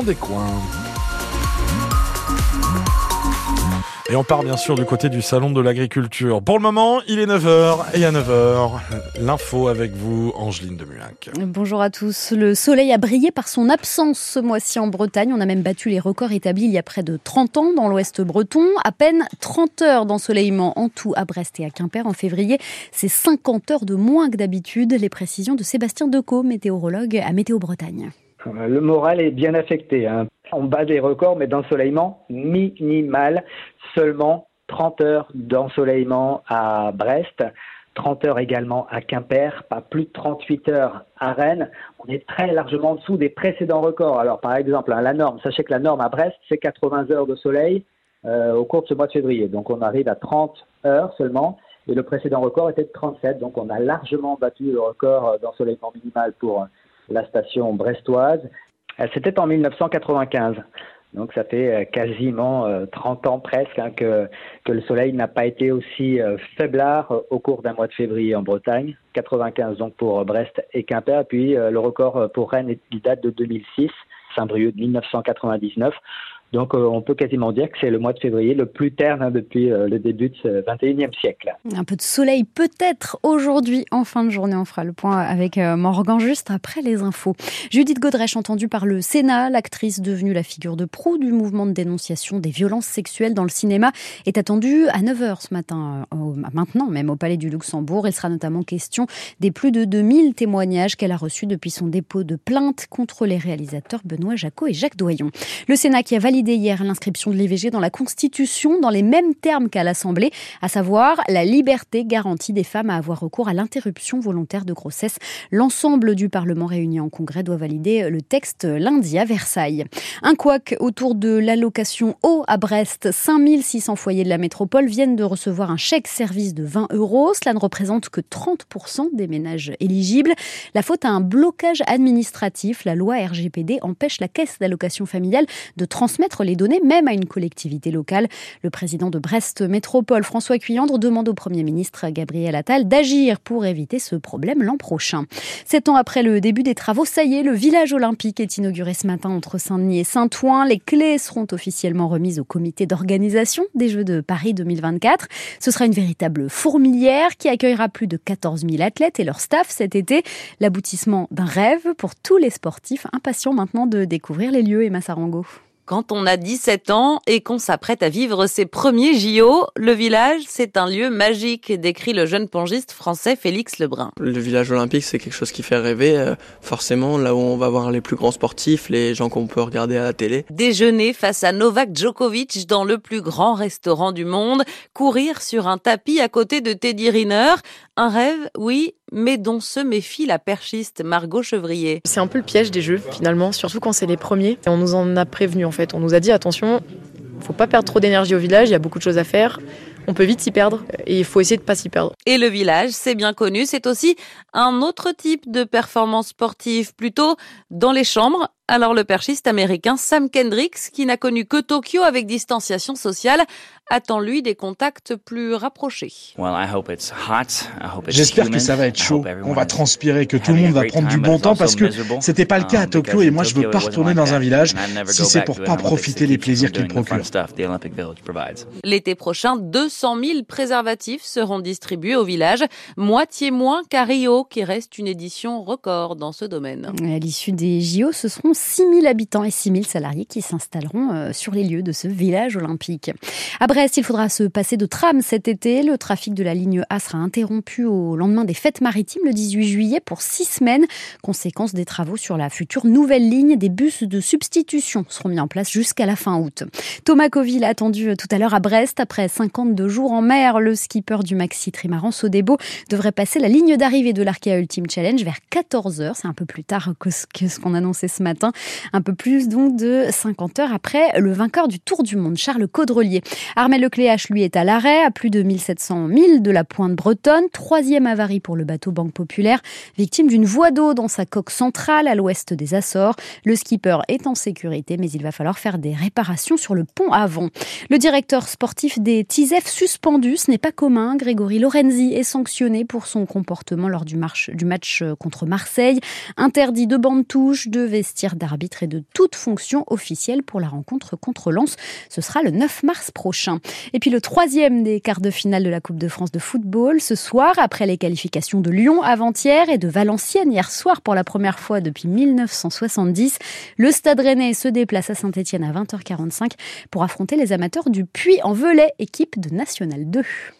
des coins. Et on part bien sûr du côté du salon de l'agriculture. Pour le moment, il est 9h et à 9h, l'info avec vous, Angeline de Muac. Bonjour à tous. Le soleil a brillé par son absence ce mois-ci en Bretagne. On a même battu les records établis il y a près de 30 ans dans l'ouest breton. À peine 30 heures d'ensoleillement en tout à Brest et à Quimper en février. C'est 50 heures de moins que d'habitude. Les précisions de Sébastien Decaux, météorologue à Météo Bretagne. Le moral est bien affecté. Hein. On bat des records, mais d'ensoleillement minimal. Seulement 30 heures d'ensoleillement à Brest. 30 heures également à Quimper, pas plus de 38 heures à Rennes. On est très largement en dessous des précédents records. Alors par exemple, hein, la norme, sachez que la norme à Brest, c'est 80 heures de soleil euh, au cours de ce mois de février. Donc on arrive à 30 heures seulement. Et le précédent record était de 37. Donc on a largement battu le record d'ensoleillement minimal pour la station brestoise. Euh, c'était en 1995. Donc ça fait euh, quasiment 30 euh, ans presque hein, que, le soleil n'a pas été aussi faiblard au cours d'un mois de février en Bretagne. 95 donc pour Brest et Quimper. Puis le record pour Rennes il date de 2006, Saint-Brieuc de 1999. Donc euh, on peut quasiment dire que c'est le mois de février le plus terne hein, depuis euh, le début de ce 21e siècle. Un peu de soleil peut-être aujourd'hui en fin de journée. On fera le point avec euh, Morgan juste après les infos. Judith Godrèche, entendue par le Sénat, l'actrice devenue la figure de proue du mouvement de dénonciation des violences sexuelles dans le cinéma, est attendue à 9h ce matin, maintenant même au Palais du Luxembourg. Il sera notamment question des plus de 2000 témoignages qu'elle a reçus depuis son dépôt de plainte contre les réalisateurs Benoît Jacot et Jacques Doyon. Le Sénat qui a validé hier l'inscription de l'IVG dans la Constitution dans les mêmes termes qu'à l'Assemblée, à savoir la liberté garantie des femmes à avoir recours à l'interruption volontaire de grossesse. L'ensemble du Parlement réuni en congrès doit valider le texte lundi à Versailles. Un couac autour de l'allocation eau à Brest. 5600 foyers de la métropole viennent de recevoir un chèque service de 20 euros. Cela ne représente que 30% des ménages éligibles. La faute à un blocage administratif. La loi RGPD empêche la caisse d'allocation familiale de transmettre les données, même à une collectivité locale. Le président de Brest Métropole, François Cuyandre, demande au Premier ministre Gabriel Attal d'agir pour éviter ce problème l'an prochain. Sept ans après le début des travaux, ça y est, le village olympique est inauguré ce matin entre Saint-Denis et Saint-Ouen. Les clés seront officiellement remises au comité d'organisation des Jeux de Paris 2024. Ce sera une véritable fourmilière qui accueillera plus de 14 000 athlètes et leur staff cet été. L'aboutissement d'un rêve pour tous les sportifs impatients maintenant de découvrir les lieux. Emma Sarango. Quand on a 17 ans et qu'on s'apprête à vivre ses premiers JO, le village, c'est un lieu magique, décrit le jeune pongiste français Félix Lebrun. Le village olympique, c'est quelque chose qui fait rêver, euh, forcément, là où on va voir les plus grands sportifs, les gens qu'on peut regarder à la télé. Déjeuner face à Novak Djokovic dans le plus grand restaurant du monde, courir sur un tapis à côté de Teddy Riner, un rêve, oui, mais dont se méfie la perchiste Margot Chevrier. C'est un peu le piège des jeux, finalement, surtout quand c'est les premiers. Et on nous en a prévenu, en fait. On nous a dit, attention, faut pas perdre trop d'énergie au village, il y a beaucoup de choses à faire on peut vite s'y perdre et il faut essayer de pas s'y perdre. Et le village, c'est bien connu, c'est aussi un autre type de performance sportive, plutôt dans les chambres. Alors le perchiste américain Sam Kendricks, qui n'a connu que Tokyo avec distanciation sociale, attend lui des contacts plus rapprochés. J'espère que ça va être chaud, on va transpirer, que tout le monde va prendre du bon temps parce que c'était pas le cas à um, Tokyo et moi je veux pas retourner dans un village si c'est pour pas profiter des plaisirs qu'il procure. L'été prochain, 200 000 préservatifs seront distribués au village, moitié moins qu'à Rio, qui reste une édition record dans ce domaine. À l'issue des JO, ce seront 6 000 habitants et 6 000 salariés qui s'installeront euh, sur les lieux de ce village olympique. À Brest, il faudra se passer de tram cet été. Le trafic de la ligne A sera interrompu au lendemain des fêtes maritimes le 18 juillet pour 6 semaines. Conséquence des travaux sur la future nouvelle ligne, des bus de substitution seront mis en place jusqu'à la fin août. Thomas Coville attendu tout à l'heure à Brest après 52 jours en mer. Le skipper du Maxi Trimaran Sodebo devrait passer la ligne d'arrivée de l'Arkea Ultimate Challenge vers 14h. C'est un peu plus tard que ce qu'on annonçait ce matin. Un peu plus donc de 50 heures après le vainqueur du Tour du Monde, Charles Caudrelier. Armel Lecléache, lui, est à l'arrêt, à plus de 1700 milles de la pointe bretonne. Troisième avarie pour le bateau Banque Populaire, victime d'une voie d'eau dans sa coque centrale à l'ouest des Açores. Le skipper est en sécurité, mais il va falloir faire des réparations sur le pont avant. Le directeur sportif des TISEF suspendu. Ce n'est pas commun. Grégory Lorenzi est sanctionné pour son comportement lors du, du match contre Marseille. Interdit de bande touche, de vestiaire d'arbitre et de toute fonction officielle pour la rencontre contre Lens. Ce sera le 9 mars prochain. Et puis le troisième des quarts de finale de la Coupe de France de football ce soir, après les qualifications de Lyon avant-hier et de Valenciennes hier soir pour la première fois depuis 1970. Le Stade Rennais se déplace à Saint-Etienne à 20h45 pour affronter les amateurs du Puy-en-Velay, équipe de National 2.